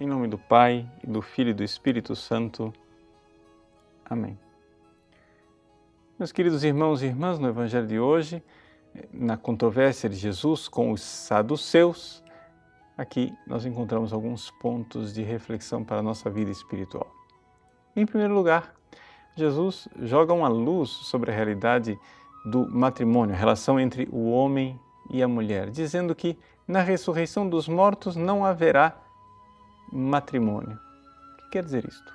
Em nome do Pai, e do Filho e do Espírito Santo. Amém. Meus queridos irmãos e irmãs, no Evangelho de hoje, na controvérsia de Jesus com os saduceus, aqui nós encontramos alguns pontos de reflexão para a nossa vida espiritual. Em primeiro lugar, Jesus joga uma luz sobre a realidade do matrimônio, a relação entre o homem e a mulher, dizendo que na ressurreição dos mortos não haverá matrimônio. O que quer dizer isto?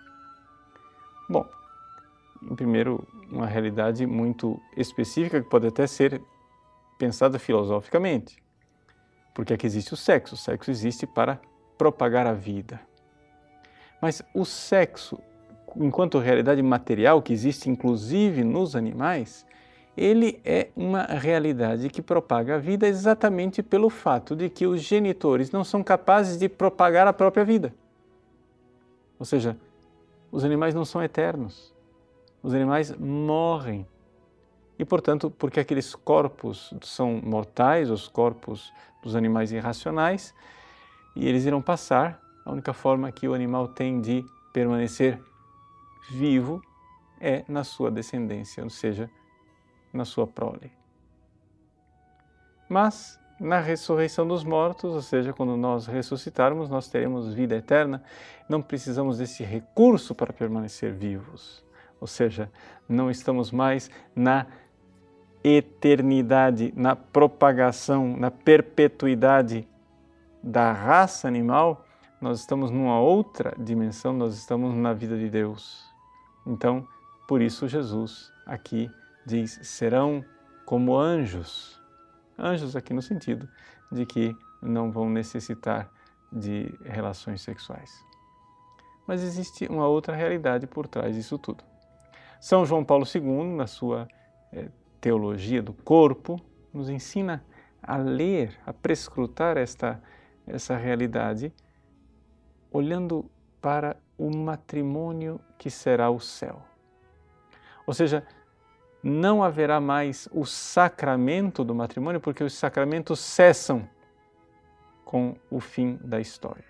Bom, em primeiro, uma realidade muito específica que pode até ser pensada filosoficamente. Porque aqui existe o sexo. O sexo existe para propagar a vida. Mas o sexo, enquanto realidade material que existe inclusive nos animais, ele é uma realidade que propaga a vida exatamente pelo fato de que os genitores não são capazes de propagar a própria vida. Ou seja, os animais não são eternos. Os animais morrem. E, portanto, porque aqueles corpos são mortais, os corpos dos animais irracionais, e eles irão passar, a única forma que o animal tem de permanecer vivo é na sua descendência, ou seja, na sua prole. Mas na ressurreição dos mortos, ou seja, quando nós ressuscitarmos, nós teremos vida eterna. Não precisamos desse recurso para permanecer vivos. Ou seja, não estamos mais na eternidade, na propagação, na perpetuidade da raça animal, nós estamos numa outra dimensão, nós estamos na vida de Deus. Então, por isso Jesus aqui diz: serão como anjos. Anjos, aqui no sentido de que não vão necessitar de relações sexuais. Mas existe uma outra realidade por trás disso tudo. São João Paulo II, na sua é, teologia do corpo, nos ensina a ler, a prescrutar esta, essa realidade, olhando para o matrimônio que será o céu. Ou seja, não haverá mais o sacramento do matrimônio, porque os sacramentos cessam com o fim da história.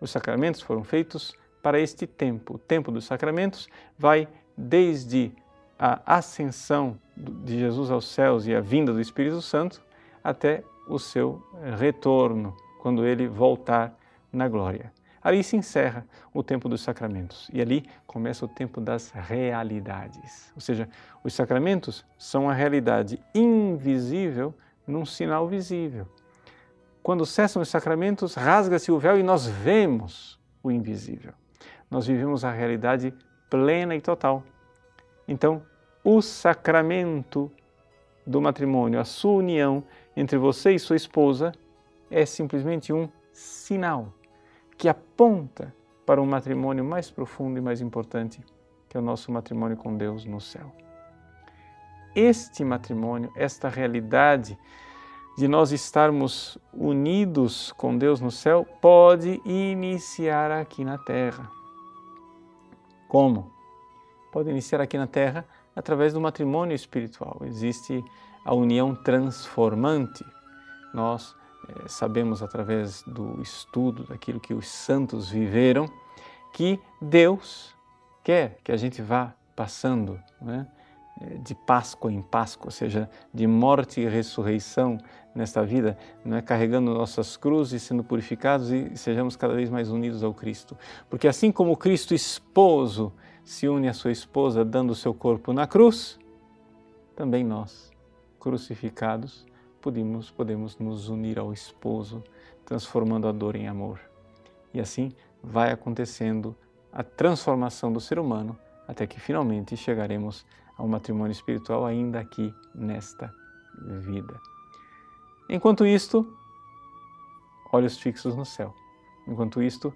Os sacramentos foram feitos para este tempo. O tempo dos sacramentos vai desde a ascensão de Jesus aos céus e a vinda do Espírito Santo até o seu retorno, quando ele voltar na glória. Ali se encerra o tempo dos sacramentos e ali começa o tempo das realidades. Ou seja, os sacramentos são a realidade invisível num sinal visível. Quando cessam os sacramentos, rasga-se o véu e nós vemos o invisível. Nós vivemos a realidade plena e total. Então, o sacramento do matrimônio, a sua união entre você e sua esposa, é simplesmente um sinal que aponta para um matrimônio mais profundo e mais importante, que é o nosso matrimônio com Deus no céu. Este matrimônio, esta realidade de nós estarmos unidos com Deus no céu, pode iniciar aqui na terra. Como? Pode iniciar aqui na terra através do matrimônio espiritual. Existe a união transformante. Nós é, sabemos através do estudo daquilo que os santos viveram que Deus quer que a gente vá passando né, de Páscoa em Páscoa, ou seja, de morte e ressurreição nesta vida, né, carregando nossas cruzes, sendo purificados e sejamos cada vez mais unidos ao Cristo. Porque assim como Cristo esposo se une à sua esposa dando o seu corpo na cruz, também nós, crucificados, podemos, podemos nos unir ao esposo, transformando a dor em amor. E assim vai acontecendo a transformação do ser humano até que finalmente chegaremos ao matrimônio espiritual ainda aqui nesta vida. Enquanto isto, olhos fixos no céu. Enquanto isto,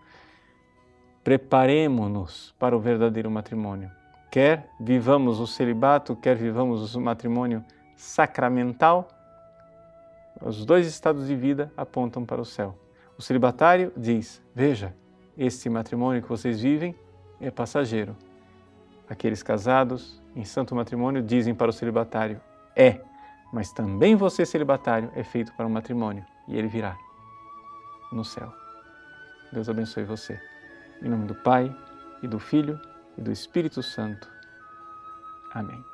preparemos-nos para o verdadeiro matrimônio. Quer vivamos o celibato, quer vivamos o matrimônio sacramental, os dois estados de vida apontam para o céu. O celibatário diz: Veja, este matrimônio que vocês vivem é passageiro. Aqueles casados em santo matrimônio dizem para o celibatário: É, mas também você, celibatário, é feito para um matrimônio e ele virá no céu. Deus abençoe você. Em nome do Pai, e do Filho, e do Espírito Santo. Amém.